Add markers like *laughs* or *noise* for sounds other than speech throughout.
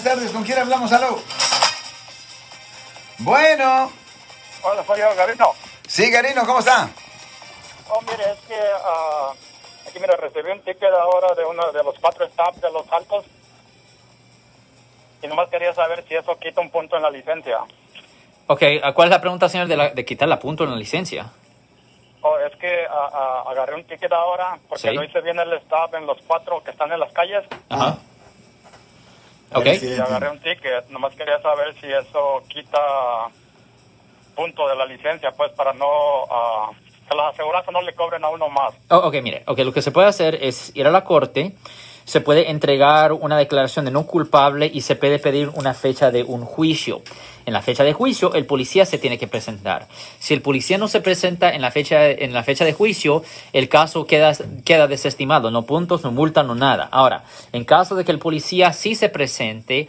buenas tardes. ¿Con quién hablamos? Aló. Bueno. Hola, soy yo, Garino. Sí, Garino, ¿cómo está? Oh, mire, es que ah, aquí, mira, recibí un ticket ahora de uno de los cuatro stops de los altos. Y nomás quería saber si eso quita un punto en la licencia. Ok, ¿cuál es la pregunta, señor, de, la- de quitar la punto en la licencia? Oh, es que ah, ah, agarré un ticket ahora porque Sí. no hice bien el stop en los cuatro que están en las calles. Ajá. Ok. Y agarré un ticket. Nomás quería saber si eso quita punto de la licencia, pues para no... ah, que las aseguranzas no le cobren a uno más. Oh, ok, mire, ok, lo que se puede hacer es ir a la corte, se puede entregar una declaración de no culpable y se puede pedir una fecha de un juicio. En la fecha de juicio, el policía se tiene que presentar. Si el policía no se presenta en la fecha, en la fecha de juicio, el caso queda, queda desestimado, no puntos, no multa, no nada. Ahora, en caso de que el policía sí se presente,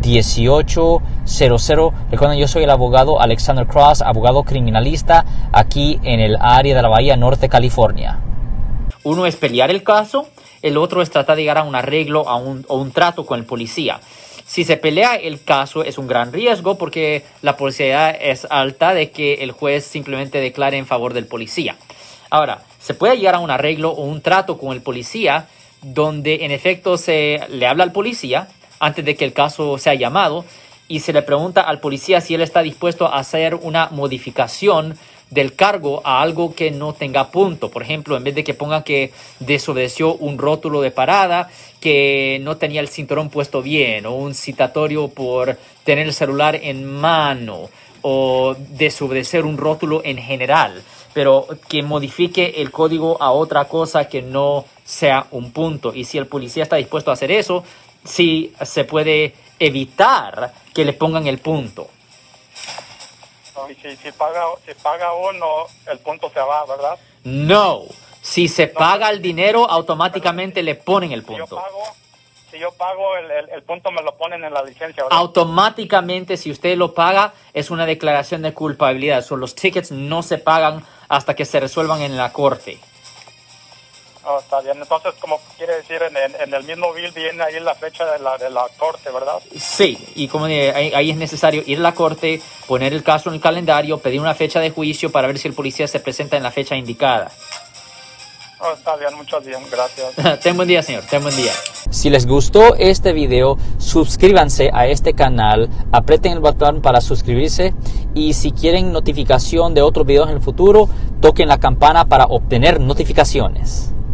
1-800-530-1800. Recuerden, yo soy el abogado Alexander Cross, abogado criminalista aquí en el área de la Bahía Norte, California. Uno es pelear el caso, el otro es tratar de llegar a un arreglo a un, o un trato con el policía. Si se pelea el caso es un gran riesgo porque la posibilidad es alta de que el juez simplemente declare en favor del policía. Ahora, se puede llegar a un arreglo o un trato con el policía donde en efecto se le habla al policía antes de que el caso sea llamado y se le pregunta al policía si él está dispuesto a hacer una modificación del cargo a algo que no tenga punto. Por ejemplo, en vez de que ponga que desobedeció un rótulo de parada, que no tenía el cinturón puesto bien, o un citatorio por tener el celular en mano, o desobedecer un rótulo en general, pero que modifique el código a otra cosa que no sea un punto. Y si el policía está dispuesto a hacer eso, sí se puede evitar que le pongan el punto. Y si, si, paga, si paga uno, el punto se va, ¿verdad? No. Si se paga el dinero, automáticamente le ponen el Si yo punto. pago, si yo pago el, el, el punto me lo ponen en la licencia, ¿verdad? Automáticamente, si usted lo paga, es una declaración de culpabilidad. So, los tickets no se pagan hasta que se resuelvan en la corte. Oh, está bien. Entonces, como quiere decir, en, en, en el mismo bill viene ahí la fecha de la, de la corte, ¿verdad? Sí, y como dije, ahí, ahí es necesario ir a la corte, poner el caso en el calendario, pedir una fecha de juicio para ver si el policía se presenta en la fecha indicada. Oh, está bien, muchas bien, gracias. *laughs* Ten buen día, señor. Ten buen día. Si les gustó este video, suscríbanse a este canal, aprieten el botón para suscribirse y si quieren notificación de otros videos en el futuro, toquen la campana para obtener notificaciones.